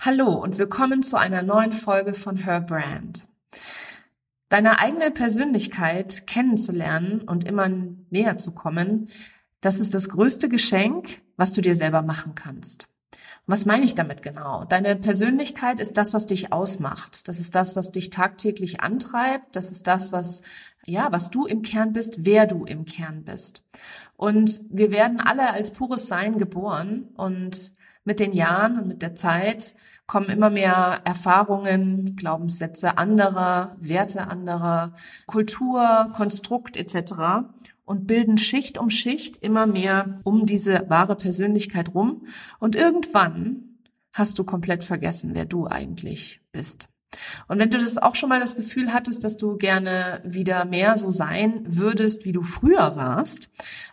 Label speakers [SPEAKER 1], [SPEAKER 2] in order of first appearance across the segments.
[SPEAKER 1] Hallo und willkommen zu einer neuen Folge von Her Brand. Deine eigene Persönlichkeit kennenzulernen und immer näher zu kommen, das ist das größte Geschenk, was du dir selber machen kannst. Und was meine ich damit genau? Deine Persönlichkeit ist das, was dich ausmacht. Das ist das, was dich tagtäglich antreibt. Das ist das, was, ja, was du im Kern bist, wer du im Kern bist. Und wir werden alle als pures Sein geboren und mit den Jahren und mit der Zeit kommen immer mehr Erfahrungen, Glaubenssätze anderer, Werte anderer, Kultur, Konstrukt etc. und bilden Schicht um Schicht immer mehr um diese wahre Persönlichkeit rum. Und irgendwann hast du komplett vergessen, wer du eigentlich bist. Und wenn du das auch schon mal das Gefühl hattest, dass du gerne wieder mehr so sein würdest, wie du früher warst,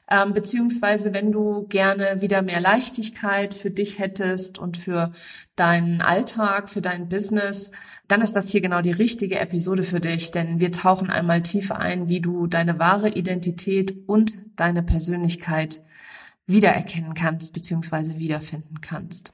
[SPEAKER 1] ähm, beziehungsweise wenn du gerne wieder mehr Leichtigkeit für dich hättest und für deinen Alltag, für dein Business, dann ist das hier genau die richtige Episode für dich, denn wir tauchen einmal tief ein, wie du deine wahre Identität und deine Persönlichkeit wiedererkennen kannst, beziehungsweise wiederfinden kannst.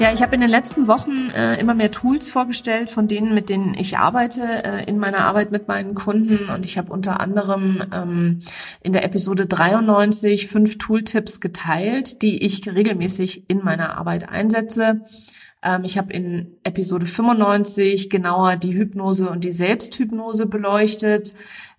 [SPEAKER 1] Ja, ich habe in den letzten Wochen äh, immer mehr Tools vorgestellt, von denen, mit denen ich arbeite äh, in meiner Arbeit mit meinen Kunden. Und ich habe unter anderem ähm, in der Episode 93 fünf Tooltips geteilt, die ich regelmäßig in meiner Arbeit einsetze. Ähm, ich habe in Episode 95 genauer die Hypnose und die Selbsthypnose beleuchtet.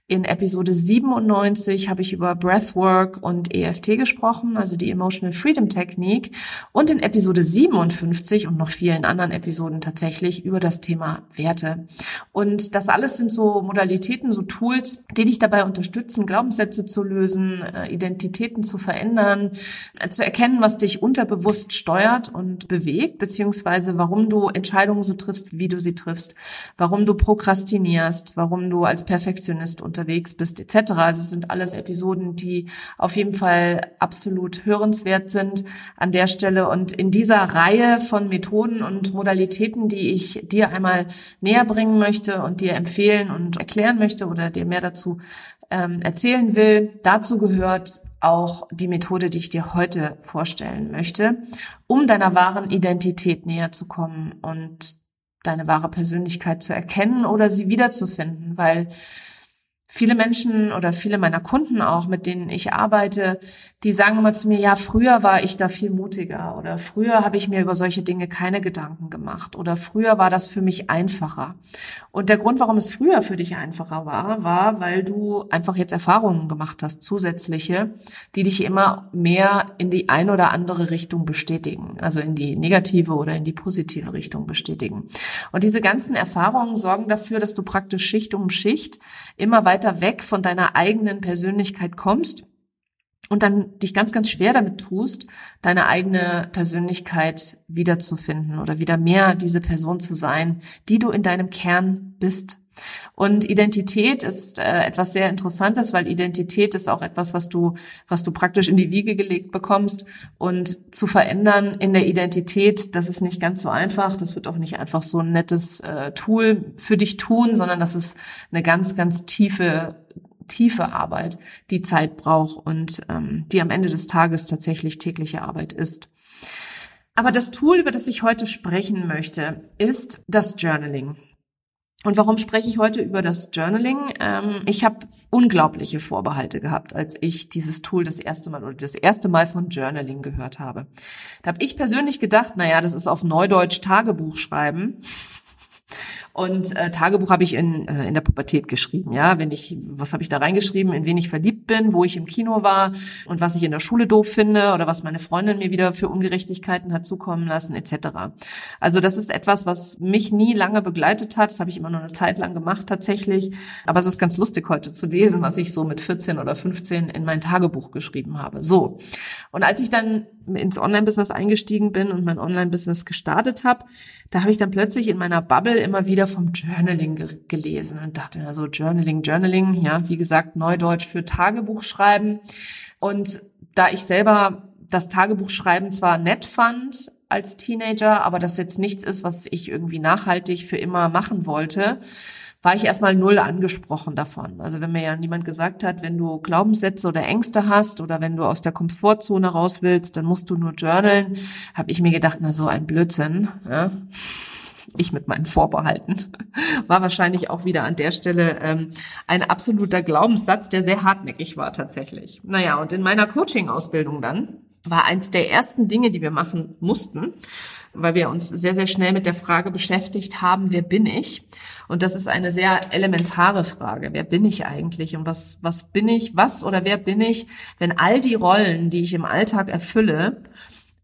[SPEAKER 1] In Episode 97 habe ich über Breathwork und EFT gesprochen, also die Emotional Freedom Technik. Und in Episode 57 und noch vielen anderen Episoden tatsächlich über das Thema Werte. Und das alles sind so Modalitäten, so Tools, die dich dabei unterstützen, Glaubenssätze zu lösen, äh, Identitäten zu verändern, äh, zu erkennen, was dich unterbewusst steuert und bewegt, beziehungsweise warum du Entscheidungen so triffst, wie du sie triffst, warum du prokrastinierst, warum du als Perfektionist unterwegs bist etc. Also es sind alles Episoden, die auf jeden Fall absolut hörenswert sind an der Stelle. Und in dieser Reihe von Methoden und Modalitäten, die ich dir einmal näher bringen möchte und dir empfehlen und erklären möchte oder dir mehr dazu ähm, erzählen will, dazu gehört auch die Methode, die ich dir heute vorstellen möchte, um deiner wahren Identität näher zu kommen und deine wahre Persönlichkeit zu erkennen oder sie wiederzufinden, weil viele Menschen oder viele meiner Kunden auch, mit denen ich arbeite, die sagen immer zu mir, ja, früher war ich da viel mutiger oder früher habe ich mir über solche Dinge keine Gedanken gemacht oder früher war das für mich einfacher. Und der Grund, warum es früher für dich einfacher war, war, weil du einfach jetzt Erfahrungen gemacht hast, zusätzliche, die dich immer mehr in die ein oder andere Richtung bestätigen, also in die negative oder in die positive Richtung bestätigen. Und diese ganzen Erfahrungen sorgen dafür, dass du praktisch Schicht um Schicht immer weiter weiter weg von deiner eigenen Persönlichkeit kommst und dann dich ganz, ganz schwer damit tust, deine eigene Persönlichkeit wiederzufinden oder wieder mehr diese Person zu sein, die du in deinem Kern bist. Und Identität ist äh, etwas sehr Interessantes, weil Identität ist auch etwas, was du, was du praktisch in die Wiege gelegt bekommst. Und zu verändern in der Identität, das ist nicht ganz so einfach. Das wird auch nicht einfach so ein nettes äh, Tool für dich tun, sondern das ist eine ganz, ganz tiefe tiefe Arbeit, die Zeit braucht und ähm, die am Ende des Tages tatsächlich tägliche Arbeit ist. Aber das Tool, über das ich heute sprechen möchte, ist das Journaling. Und warum spreche ich heute über das Journaling? Ähm, ich habe unglaubliche Vorbehalte gehabt, als ich dieses Tool das erste Mal oder das erste Mal von Journaling gehört habe. Da habe ich persönlich gedacht, naja, das ist auf Neudeutsch Tagebuch schreiben. Und äh, Tagebuch habe ich in, äh, in der Pubertät geschrieben, ja. Wenn ich, was habe ich da reingeschrieben, in wen ich verliebt bin, wo ich im Kino war und was ich in der Schule doof finde oder was meine Freundin mir wieder für Ungerechtigkeiten hat zukommen lassen, etc. Also das ist etwas, was mich nie lange begleitet hat. Das habe ich immer nur eine Zeit lang gemacht tatsächlich. Aber es ist ganz lustig heute zu lesen, was ich so mit 14 oder 15 in mein Tagebuch geschrieben habe. So. Und als ich dann ins Online-Business eingestiegen bin und mein Online-Business gestartet habe, da habe ich dann plötzlich in meiner Bubble immer wieder vom Journaling ge gelesen und dachte mir so, Journaling, Journaling, ja, wie gesagt, Neudeutsch für Tagebuch schreiben. Und da ich selber das Tagebuchschreiben zwar nett fand als Teenager, aber das jetzt nichts ist, was ich irgendwie nachhaltig für immer machen wollte, war ich erstmal null angesprochen davon. Also wenn mir ja niemand gesagt hat, wenn du Glaubenssätze oder Ängste hast oder wenn du aus der Komfortzone raus willst, dann musst du nur journalen, habe ich mir gedacht, na so ein Blödsinn. Ja? Ich mit meinen Vorbehalten. War wahrscheinlich auch wieder an der Stelle ähm, ein absoluter Glaubenssatz, der sehr hartnäckig war tatsächlich. Naja, und in meiner Coaching-Ausbildung dann war eins der ersten Dinge, die wir machen mussten, weil wir uns sehr, sehr schnell mit der Frage beschäftigt haben, wer bin ich? Und das ist eine sehr elementare Frage. Wer bin ich eigentlich? Und was, was bin ich? Was oder wer bin ich, wenn all die Rollen, die ich im Alltag erfülle,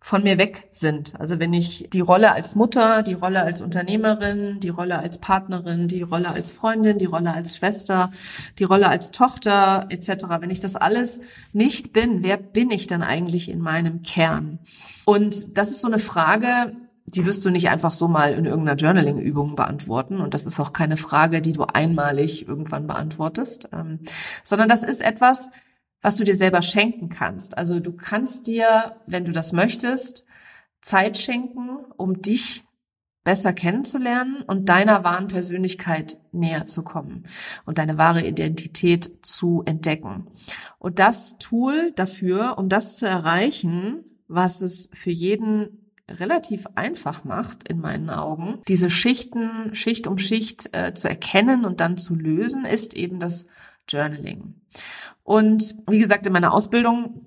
[SPEAKER 1] von mir weg sind. Also wenn ich die Rolle als Mutter, die Rolle als Unternehmerin, die Rolle als Partnerin, die Rolle als Freundin, die Rolle als Schwester, die Rolle als Tochter etc., wenn ich das alles nicht bin, wer bin ich dann eigentlich in meinem Kern? Und das ist so eine Frage, die wirst du nicht einfach so mal in irgendeiner Journaling-Übung beantworten. Und das ist auch keine Frage, die du einmalig irgendwann beantwortest, ähm, sondern das ist etwas, was du dir selber schenken kannst. Also du kannst dir, wenn du das möchtest, Zeit schenken, um dich besser kennenzulernen und deiner wahren Persönlichkeit näher zu kommen und deine wahre Identität zu entdecken. Und das Tool dafür, um das zu erreichen, was es für jeden relativ einfach macht, in meinen Augen, diese Schichten, Schicht um Schicht äh, zu erkennen und dann zu lösen, ist eben das Journaling. Und wie gesagt, in meiner Ausbildung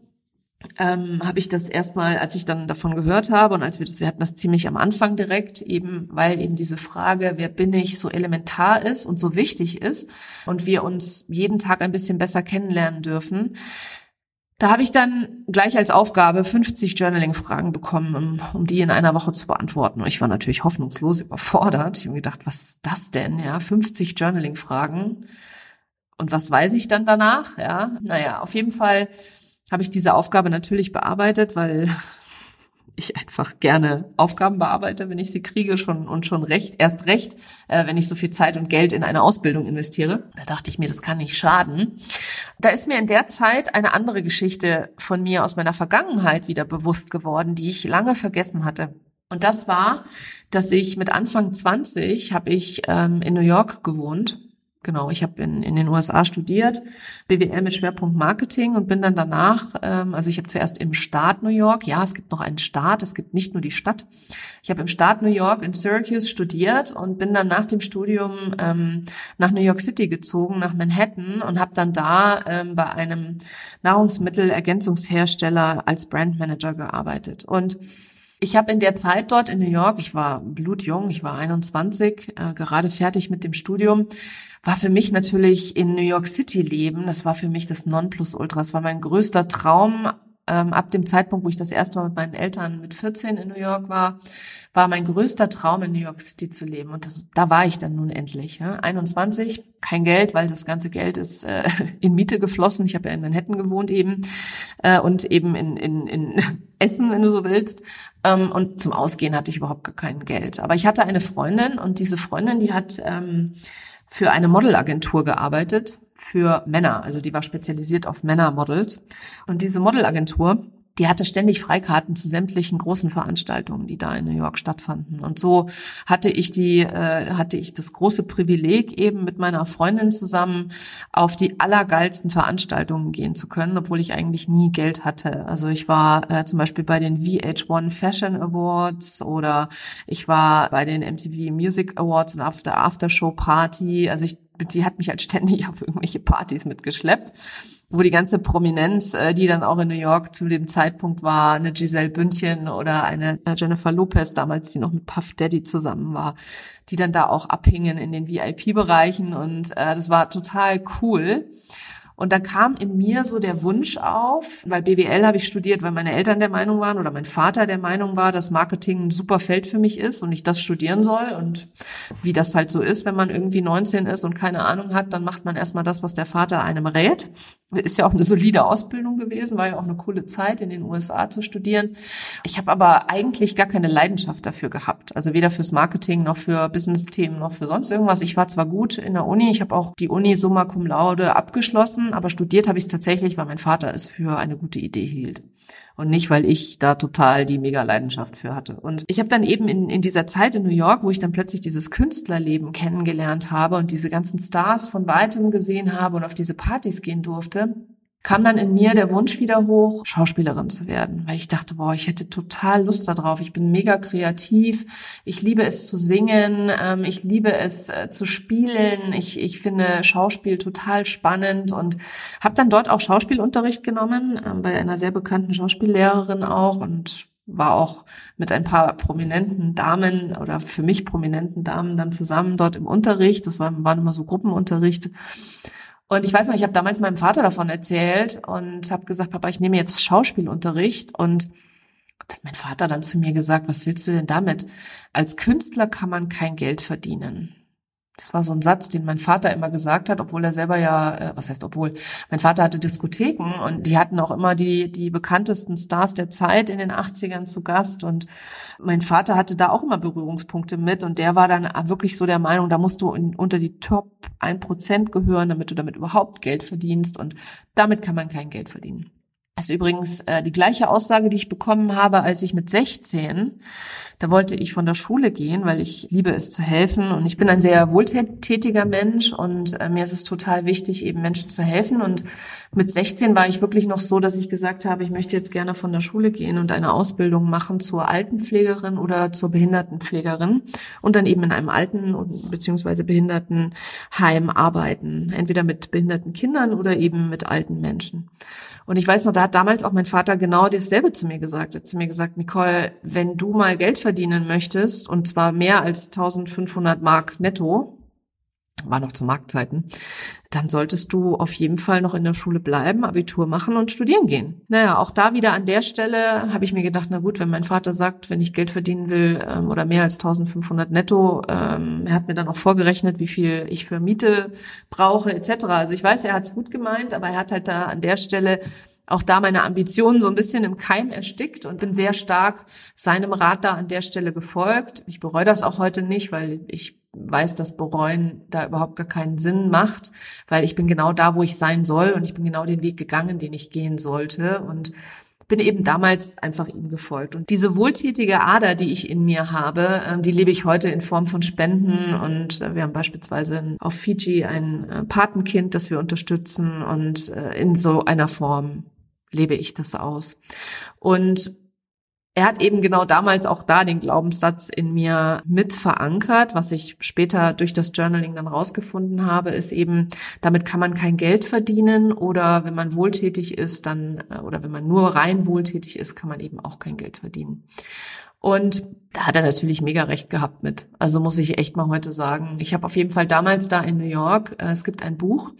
[SPEAKER 1] ähm, habe ich das erstmal, als ich dann davon gehört habe und als wir das, wir hatten das ziemlich am Anfang direkt, eben weil eben diese Frage, wer bin ich, so elementar ist und so wichtig ist und wir uns jeden Tag ein bisschen besser kennenlernen dürfen. Da habe ich dann gleich als Aufgabe 50 Journaling-Fragen bekommen, um, um die in einer Woche zu beantworten. Und ich war natürlich hoffnungslos überfordert. Ich habe mir gedacht, was ist das denn? Ja, 50 Journaling-Fragen. Und was weiß ich dann danach? Ja, naja, auf jeden Fall habe ich diese Aufgabe natürlich bearbeitet, weil ich einfach gerne Aufgaben bearbeite, wenn ich sie kriege, schon und schon recht, erst recht, äh, wenn ich so viel Zeit und Geld in eine Ausbildung investiere. Da dachte ich mir, das kann nicht schaden. Da ist mir in der Zeit eine andere Geschichte von mir aus meiner Vergangenheit wieder bewusst geworden, die ich lange vergessen hatte. Und das war, dass ich mit Anfang 20 habe ich ähm, in New York gewohnt Genau, ich habe in, in den USA studiert, BWL mit Schwerpunkt Marketing und bin dann danach, ähm, also ich habe zuerst im Staat New York, ja, es gibt noch einen Staat, es gibt nicht nur die Stadt. Ich habe im Staat New York in Syracuse studiert und bin dann nach dem Studium ähm, nach New York City gezogen, nach Manhattan und habe dann da ähm, bei einem Nahrungsmittelergänzungshersteller als Brandmanager gearbeitet. Und ich habe in der Zeit dort in New York, ich war blutjung, ich war 21, äh, gerade fertig mit dem Studium, war für mich natürlich in New York City leben. Das war für mich das Nonplusultra. Das war mein größter Traum. Ähm, ab dem Zeitpunkt, wo ich das erste Mal mit meinen Eltern mit 14 in New York war, war mein größter Traum, in New York City zu leben. Und das, da war ich dann nun endlich. Ne? 21, kein Geld, weil das ganze Geld ist äh, in Miete geflossen. Ich habe ja in Manhattan gewohnt eben äh, und eben in, in, in Essen, wenn du so willst. Ähm, und zum Ausgehen hatte ich überhaupt gar kein Geld. Aber ich hatte eine Freundin und diese Freundin, die hat ähm, für eine Modelagentur gearbeitet für Männer. Also die war spezialisiert auf Männermodels. Und diese Modelagentur, die hatte ständig Freikarten zu sämtlichen großen Veranstaltungen, die da in New York stattfanden. Und so hatte ich die, äh, hatte ich das große Privileg, eben mit meiner Freundin zusammen auf die allergeilsten Veranstaltungen gehen zu können, obwohl ich eigentlich nie Geld hatte. Also ich war äh, zum Beispiel bei den VH1 Fashion Awards oder ich war bei den MTV Music Awards und auf der Aftershow Party. Also ich, die hat mich halt ständig auf irgendwelche Partys mitgeschleppt wo die ganze Prominenz, äh, die dann auch in New York zu dem Zeitpunkt war, eine Giselle Bündchen oder eine äh, Jennifer Lopez damals, die noch mit Puff Daddy zusammen war, die dann da auch abhingen in den VIP-Bereichen und äh, das war total cool. Und da kam in mir so der Wunsch auf, weil BWL habe ich studiert, weil meine Eltern der Meinung waren oder mein Vater der Meinung war, dass Marketing ein super Feld für mich ist und ich das studieren soll. Und wie das halt so ist, wenn man irgendwie 19 ist und keine Ahnung hat, dann macht man erstmal das, was der Vater einem rät. Ist ja auch eine solide Ausbildung gewesen, war ja auch eine coole Zeit in den USA zu studieren. Ich habe aber eigentlich gar keine Leidenschaft dafür gehabt. Also weder fürs Marketing noch für Business-Themen noch für sonst irgendwas. Ich war zwar gut in der Uni, ich habe auch die Uni summa cum laude abgeschlossen, aber studiert habe ich es tatsächlich, weil mein Vater es für eine gute Idee hielt und nicht, weil ich da total die mega Leidenschaft für hatte. Und ich habe dann eben in, in dieser Zeit in New York, wo ich dann plötzlich dieses Künstlerleben kennengelernt habe und diese ganzen Stars von weitem gesehen habe und auf diese Partys gehen durfte, kam dann in mir der Wunsch wieder hoch, Schauspielerin zu werden, weil ich dachte, boah, ich hätte total Lust darauf. Ich bin mega kreativ. Ich liebe es zu singen. Ähm, ich liebe es äh, zu spielen. Ich, ich finde Schauspiel total spannend und habe dann dort auch Schauspielunterricht genommen, äh, bei einer sehr bekannten Schauspiellehrerin auch und war auch mit ein paar prominenten Damen oder für mich prominenten Damen dann zusammen dort im Unterricht. Das war, waren immer so Gruppenunterricht. Und ich weiß noch, ich habe damals meinem Vater davon erzählt und habe gesagt, Papa, ich nehme jetzt Schauspielunterricht und hat mein Vater dann zu mir gesagt, was willst du denn damit? Als Künstler kann man kein Geld verdienen. Das war so ein Satz, den mein Vater immer gesagt hat, obwohl er selber ja, äh, was heißt obwohl, mein Vater hatte Diskotheken und die hatten auch immer die, die bekanntesten Stars der Zeit in den 80ern zu Gast und mein Vater hatte da auch immer Berührungspunkte mit und der war dann wirklich so der Meinung, da musst du in, unter die Top 1% gehören, damit du damit überhaupt Geld verdienst und damit kann man kein Geld verdienen. Das ist übrigens äh, die gleiche Aussage, die ich bekommen habe, als ich mit 16, da wollte ich von der Schule gehen, weil ich liebe es zu helfen und ich bin ein sehr wohltätiger Mensch und äh, mir ist es total wichtig, eben Menschen zu helfen. Und mit 16 war ich wirklich noch so, dass ich gesagt habe, ich möchte jetzt gerne von der Schule gehen und eine Ausbildung machen zur Altenpflegerin oder zur Behindertenpflegerin und dann eben in einem Alten- bzw. Behindertenheim arbeiten, entweder mit behinderten Kindern oder eben mit alten Menschen. Und ich weiß noch, da hat damals auch mein Vater genau dasselbe zu mir gesagt. Er hat zu mir gesagt, Nicole, wenn du mal Geld verdienen möchtest, und zwar mehr als 1500 Mark netto, war noch zu Marktzeiten, dann solltest du auf jeden Fall noch in der Schule bleiben, Abitur machen und studieren gehen. Naja, auch da wieder an der Stelle habe ich mir gedacht, na gut, wenn mein Vater sagt, wenn ich Geld verdienen will ähm, oder mehr als 1500 netto, ähm, er hat mir dann auch vorgerechnet, wie viel ich für Miete brauche etc. Also ich weiß, er hat es gut gemeint, aber er hat halt da an der Stelle auch da meine Ambitionen so ein bisschen im Keim erstickt und bin sehr stark seinem Rat da an der Stelle gefolgt. Ich bereue das auch heute nicht, weil ich weiß, dass bereuen da überhaupt gar keinen Sinn macht, weil ich bin genau da, wo ich sein soll und ich bin genau den Weg gegangen, den ich gehen sollte und bin eben damals einfach ihm gefolgt. Und diese wohltätige Ader, die ich in mir habe, ähm, die lebe ich heute in Form von Spenden. Und äh, wir haben beispielsweise auf Fiji ein äh, Patenkind, das wir unterstützen. Und äh, in so einer Form lebe ich das aus. Und er hat eben genau damals auch da den Glaubenssatz in mir mit verankert, was ich später durch das Journaling dann rausgefunden habe, ist eben, damit kann man kein Geld verdienen oder wenn man wohltätig ist, dann, äh, oder wenn man nur rein wohltätig ist, kann man eben auch kein Geld verdienen. Und da hat er natürlich mega recht gehabt mit. Also muss ich echt mal heute sagen. Ich habe auf jeden Fall damals da in New York, äh, es gibt ein Buch,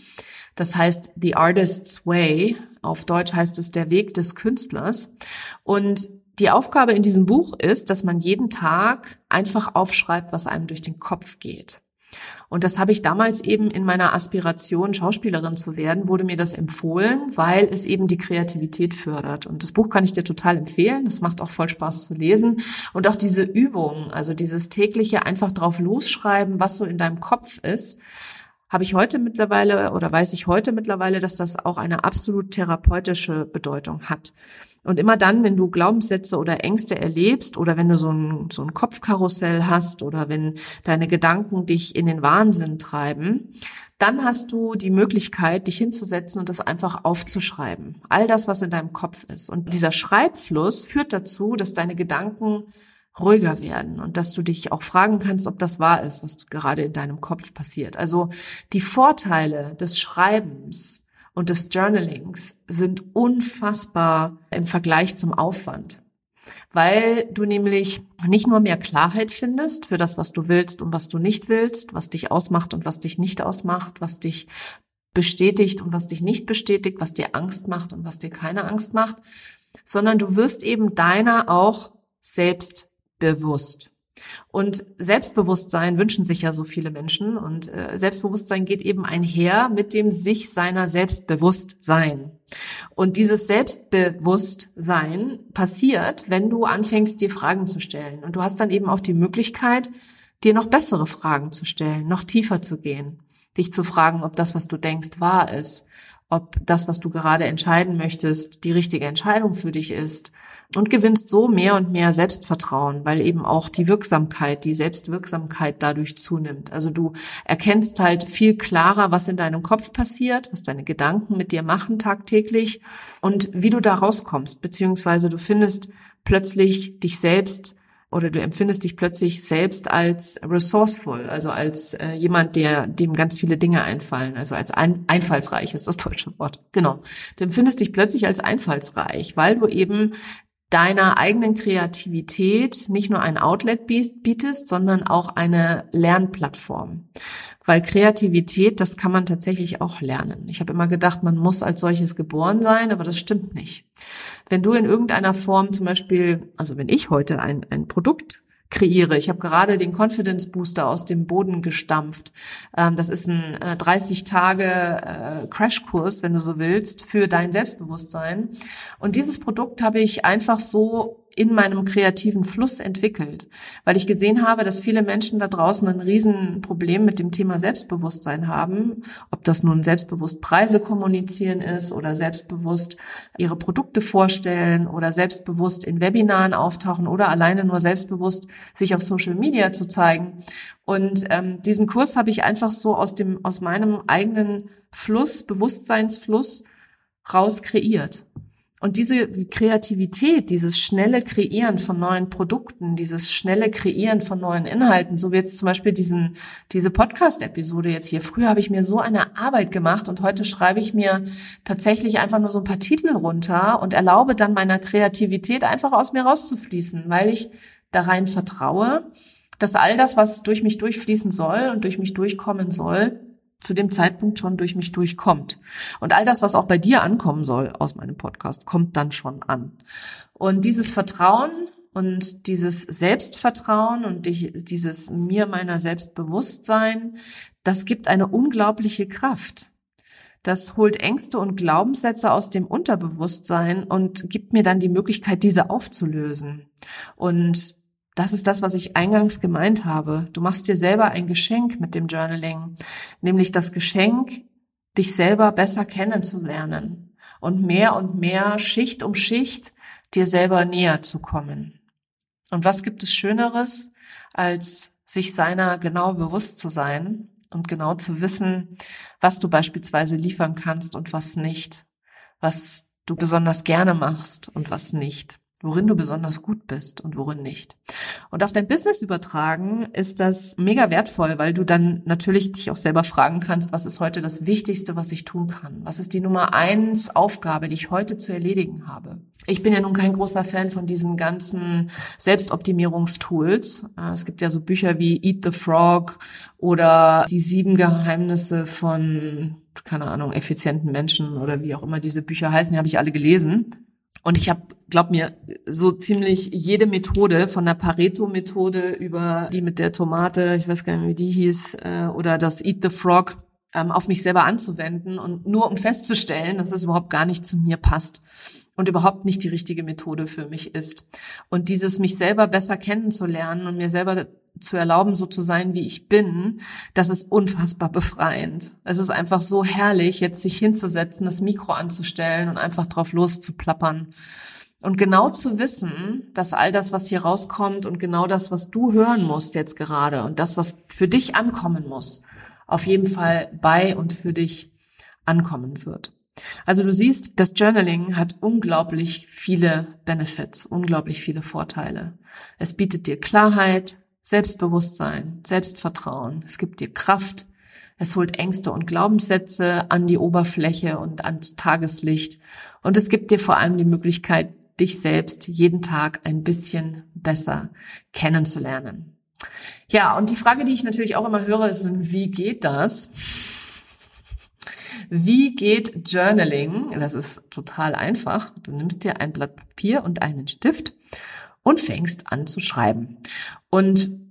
[SPEAKER 1] das heißt The Artist's Way. Auf Deutsch heißt es Der Weg des Künstlers. Und die Aufgabe in diesem Buch ist, dass man jeden Tag einfach aufschreibt, was einem durch den Kopf geht. Und das habe ich damals eben in meiner Aspiration, Schauspielerin zu werden, wurde mir das empfohlen, weil es eben die Kreativität fördert. Und das Buch kann ich dir total empfehlen. Das macht auch voll Spaß zu lesen. Und auch diese Übung, also dieses tägliche einfach drauf losschreiben, was so in deinem Kopf ist, habe ich heute mittlerweile oder weiß ich heute mittlerweile, dass das auch eine absolut therapeutische Bedeutung hat. Und immer dann, wenn du Glaubenssätze oder Ängste erlebst oder wenn du so ein, so ein Kopfkarussell hast oder wenn deine Gedanken dich in den Wahnsinn treiben, dann hast du die Möglichkeit, dich hinzusetzen und das einfach aufzuschreiben. All das, was in deinem Kopf ist. Und dieser Schreibfluss führt dazu, dass deine Gedanken ruhiger werden und dass du dich auch fragen kannst, ob das wahr ist, was gerade in deinem Kopf passiert. Also die Vorteile des Schreibens und des Journalings sind unfassbar im Vergleich zum Aufwand. Weil du nämlich nicht nur mehr Klarheit findest für das, was du willst und was du nicht willst, was dich ausmacht und was dich nicht ausmacht, was dich bestätigt und was dich nicht bestätigt, was dir Angst macht und was dir keine Angst macht, sondern du wirst eben deiner auch selbst bewusst. Und Selbstbewusstsein wünschen sich ja so viele Menschen und äh, Selbstbewusstsein geht eben einher mit dem sich seiner Selbstbewusstsein. Und dieses Selbstbewusstsein passiert, wenn du anfängst, dir Fragen zu stellen. Und du hast dann eben auch die Möglichkeit, dir noch bessere Fragen zu stellen, noch tiefer zu gehen, dich zu fragen, ob das, was du denkst, wahr ist, ob das, was du gerade entscheiden möchtest, die richtige Entscheidung für dich ist und gewinnst so mehr und mehr Selbstvertrauen, weil eben auch die Wirksamkeit, die Selbstwirksamkeit dadurch zunimmt. Also du erkennst halt viel klarer, was in deinem Kopf passiert, was deine Gedanken mit dir machen tagtäglich und wie du da rauskommst, beziehungsweise du findest plötzlich dich selbst oder du empfindest dich plötzlich selbst als resourceful, also als äh, jemand, der dem ganz viele Dinge einfallen, also als ein, einfallsreich ist das deutsche Wort. Genau. Du empfindest dich plötzlich als einfallsreich, weil du eben deiner eigenen Kreativität nicht nur ein Outlet bietest, sondern auch eine Lernplattform. Weil Kreativität, das kann man tatsächlich auch lernen. Ich habe immer gedacht, man muss als solches geboren sein, aber das stimmt nicht. Wenn du in irgendeiner Form zum Beispiel, also wenn ich heute ein, ein Produkt kreiere. Ich habe gerade den Confidence Booster aus dem Boden gestampft. Ähm, das ist ein äh, 30 Tage äh, Crashkurs, wenn du so willst, für dein Selbstbewusstsein. Und dieses Produkt habe ich einfach so in meinem kreativen Fluss entwickelt, weil ich gesehen habe, dass viele Menschen da draußen ein Riesenproblem mit dem Thema Selbstbewusstsein haben, ob das nun selbstbewusst Preise kommunizieren ist oder selbstbewusst ihre Produkte vorstellen oder selbstbewusst in Webinaren auftauchen oder alleine nur selbstbewusst sich auf Social Media zu zeigen. Und ähm, diesen Kurs habe ich einfach so aus dem aus meinem eigenen Fluss, Bewusstseinsfluss raus kreiert. Und diese Kreativität, dieses schnelle Kreieren von neuen Produkten, dieses schnelle Kreieren von neuen Inhalten, so wie jetzt zum Beispiel diesen, diese Podcast-Episode jetzt hier. Früher habe ich mir so eine Arbeit gemacht und heute schreibe ich mir tatsächlich einfach nur so ein paar Titel runter und erlaube dann meiner Kreativität einfach aus mir rauszufließen, weil ich da rein vertraue, dass all das, was durch mich durchfließen soll und durch mich durchkommen soll, zu dem Zeitpunkt schon durch mich durchkommt. Und all das, was auch bei dir ankommen soll aus meinem Podcast, kommt dann schon an. Und dieses Vertrauen und dieses Selbstvertrauen und dieses mir meiner Selbstbewusstsein, das gibt eine unglaubliche Kraft. Das holt Ängste und Glaubenssätze aus dem Unterbewusstsein und gibt mir dann die Möglichkeit, diese aufzulösen. Und das ist das, was ich eingangs gemeint habe. Du machst dir selber ein Geschenk mit dem Journaling, nämlich das Geschenk, dich selber besser kennenzulernen und mehr und mehr Schicht um Schicht dir selber näher zu kommen. Und was gibt es Schöneres, als sich seiner genau bewusst zu sein und genau zu wissen, was du beispielsweise liefern kannst und was nicht, was du besonders gerne machst und was nicht worin du besonders gut bist und worin nicht. Und auf dein Business übertragen ist das mega wertvoll, weil du dann natürlich dich auch selber fragen kannst, was ist heute das Wichtigste, was ich tun kann? Was ist die Nummer eins Aufgabe, die ich heute zu erledigen habe? Ich bin ja nun kein großer Fan von diesen ganzen Selbstoptimierungstools. Äh, es gibt ja so Bücher wie Eat the Frog oder die sieben Geheimnisse von keine Ahnung, effizienten Menschen oder wie auch immer diese Bücher heißen, die habe ich alle gelesen. Und ich habe, glaub mir, so ziemlich jede Methode, von der Pareto-Methode über die mit der Tomate, ich weiß gar nicht, wie die hieß, äh, oder das Eat the Frog, ähm, auf mich selber anzuwenden und nur um festzustellen, dass das überhaupt gar nicht zu mir passt und überhaupt nicht die richtige Methode für mich ist. Und dieses mich selber besser kennenzulernen und mir selber zu erlauben, so zu sein, wie ich bin, das ist unfassbar befreiend. Es ist einfach so herrlich, jetzt sich hinzusetzen, das Mikro anzustellen und einfach drauf loszuplappern. Und genau zu wissen, dass all das, was hier rauskommt und genau das, was du hören musst jetzt gerade und das, was für dich ankommen muss, auf jeden Fall bei und für dich ankommen wird. Also du siehst, das Journaling hat unglaublich viele Benefits, unglaublich viele Vorteile. Es bietet dir Klarheit, Selbstbewusstsein, Selbstvertrauen. Es gibt dir Kraft. Es holt Ängste und Glaubenssätze an die Oberfläche und ans Tageslicht. Und es gibt dir vor allem die Möglichkeit, dich selbst jeden Tag ein bisschen besser kennenzulernen. Ja, und die Frage, die ich natürlich auch immer höre, ist, wie geht das? Wie geht Journaling? Das ist total einfach. Du nimmst dir ein Blatt Papier und einen Stift und fängst an zu schreiben. Und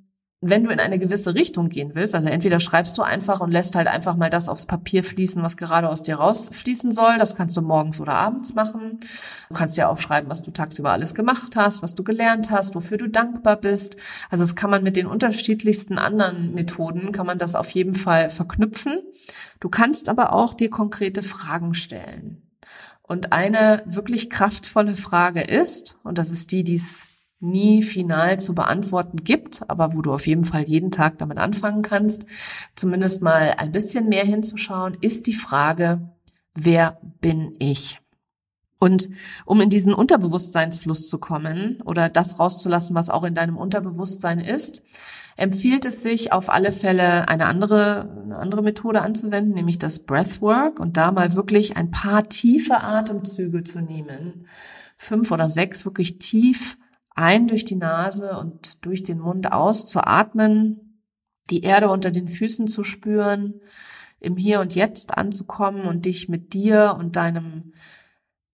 [SPEAKER 1] wenn du in eine gewisse Richtung gehen willst, also entweder schreibst du einfach und lässt halt einfach mal das aufs Papier fließen, was gerade aus dir rausfließen soll. Das kannst du morgens oder abends machen. Du kannst ja aufschreiben, was du tagsüber alles gemacht hast, was du gelernt hast, wofür du dankbar bist. Also das kann man mit den unterschiedlichsten anderen Methoden, kann man das auf jeden Fall verknüpfen. Du kannst aber auch dir konkrete Fragen stellen. Und eine wirklich kraftvolle Frage ist, und das ist die, die es nie final zu beantworten gibt, aber wo du auf jeden Fall jeden Tag damit anfangen kannst, zumindest mal ein bisschen mehr hinzuschauen, ist die Frage, wer bin ich? Und um in diesen Unterbewusstseinsfluss zu kommen oder das rauszulassen, was auch in deinem Unterbewusstsein ist, empfiehlt es sich auf alle Fälle eine andere, eine andere Methode anzuwenden, nämlich das Breathwork und da mal wirklich ein paar tiefe Atemzüge zu nehmen. Fünf oder sechs wirklich tief ein durch die Nase und durch den Mund auszuatmen, die Erde unter den Füßen zu spüren, im Hier und Jetzt anzukommen und dich mit dir und deinem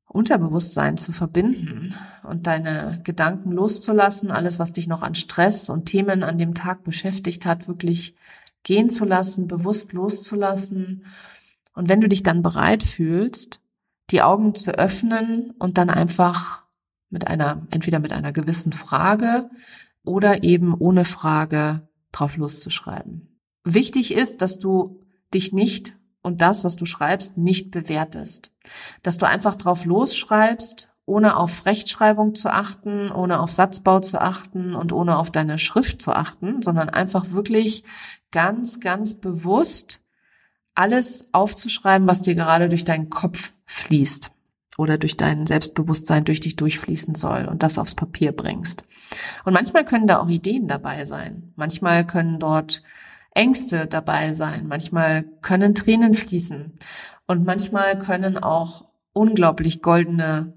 [SPEAKER 1] Unterbewusstsein zu verbinden und deine Gedanken loszulassen, alles, was dich noch an Stress und Themen an dem Tag beschäftigt hat, wirklich gehen zu lassen, bewusst loszulassen. Und wenn du dich dann bereit fühlst, die Augen zu öffnen und dann einfach mit einer, entweder mit einer gewissen Frage oder eben ohne Frage drauf loszuschreiben. Wichtig ist, dass du dich nicht und das, was du schreibst, nicht bewertest. Dass du einfach drauf losschreibst, ohne auf Rechtschreibung zu achten, ohne auf Satzbau zu achten und ohne auf deine Schrift zu achten, sondern einfach wirklich ganz, ganz bewusst alles aufzuschreiben, was dir gerade durch deinen Kopf fließt oder durch dein Selbstbewusstsein durch dich durchfließen soll und das aufs Papier bringst. Und manchmal können da auch Ideen dabei sein. Manchmal können dort Ängste dabei sein. Manchmal können Tränen fließen. Und manchmal können auch unglaublich goldene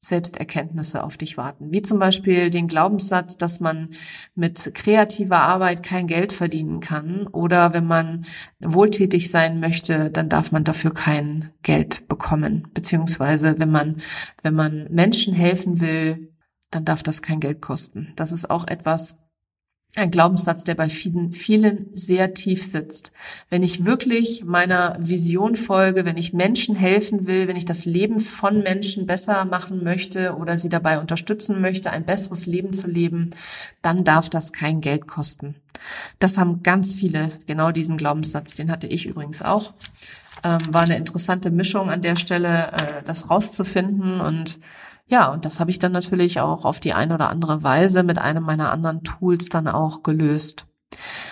[SPEAKER 1] Selbsterkenntnisse auf dich warten. Wie zum Beispiel den Glaubenssatz, dass man mit kreativer Arbeit kein Geld verdienen kann oder wenn man wohltätig sein möchte, dann darf man dafür kein Geld bekommen. Beziehungsweise wenn man, wenn man Menschen helfen will, dann darf das kein Geld kosten. Das ist auch etwas, ein Glaubenssatz, der bei vielen, vielen sehr tief sitzt. Wenn ich wirklich meiner Vision folge, wenn ich Menschen helfen will, wenn ich das Leben von Menschen besser machen möchte oder sie dabei unterstützen möchte, ein besseres Leben zu leben, dann darf das kein Geld kosten. Das haben ganz viele, genau diesen Glaubenssatz, den hatte ich übrigens auch. Ähm, war eine interessante Mischung an der Stelle, äh, das rauszufinden und ja, und das habe ich dann natürlich auch auf die eine oder andere Weise mit einem meiner anderen Tools dann auch gelöst.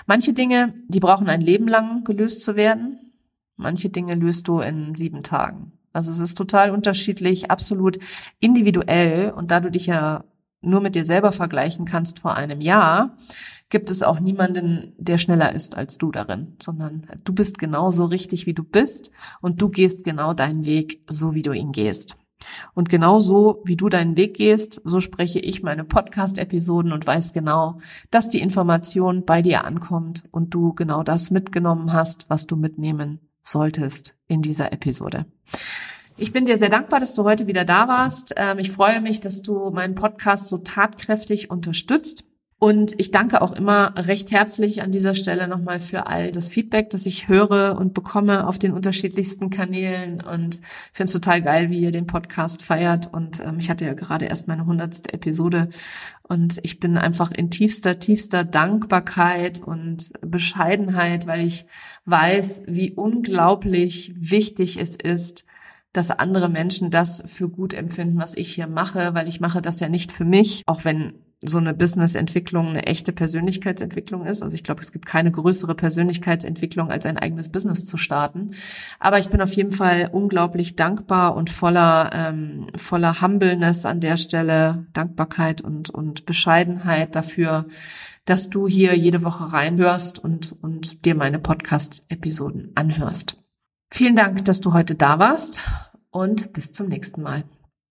[SPEAKER 1] Manche Dinge, die brauchen ein Leben lang gelöst zu werden. Manche Dinge löst du in sieben Tagen. Also es ist total unterschiedlich, absolut individuell. Und da du dich ja nur mit dir selber vergleichen kannst vor einem Jahr, gibt es auch niemanden, der schneller ist als du darin, sondern du bist genauso richtig, wie du bist und du gehst genau deinen Weg, so wie du ihn gehst. Und genau so, wie du deinen Weg gehst, so spreche ich meine Podcast-Episoden und weiß genau, dass die Information bei dir ankommt und du genau das mitgenommen hast, was du mitnehmen solltest in dieser Episode. Ich bin dir sehr dankbar, dass du heute wieder da warst. Ähm, ich freue mich, dass du meinen Podcast so tatkräftig unterstützt. Und ich danke auch immer recht herzlich an dieser Stelle nochmal für all das Feedback, das ich höre und bekomme auf den unterschiedlichsten Kanälen. Und finde es total geil, wie ihr den Podcast feiert. Und ähm, ich hatte ja gerade erst meine hundertste Episode. Und ich bin einfach in tiefster, tiefster Dankbarkeit und Bescheidenheit, weil ich weiß, wie unglaublich wichtig es ist, dass andere Menschen das für gut empfinden, was ich hier mache, weil ich mache das ja nicht für mich, auch wenn so eine Businessentwicklung eine echte Persönlichkeitsentwicklung ist. Also ich glaube, es gibt keine größere Persönlichkeitsentwicklung, als ein eigenes Business zu starten. Aber ich bin auf jeden Fall unglaublich dankbar und voller, ähm, voller Humbleness an der Stelle, Dankbarkeit und, und Bescheidenheit dafür, dass du hier jede Woche reinhörst und, und dir meine Podcast-Episoden anhörst. Vielen Dank, dass du heute da warst und bis zum nächsten Mal.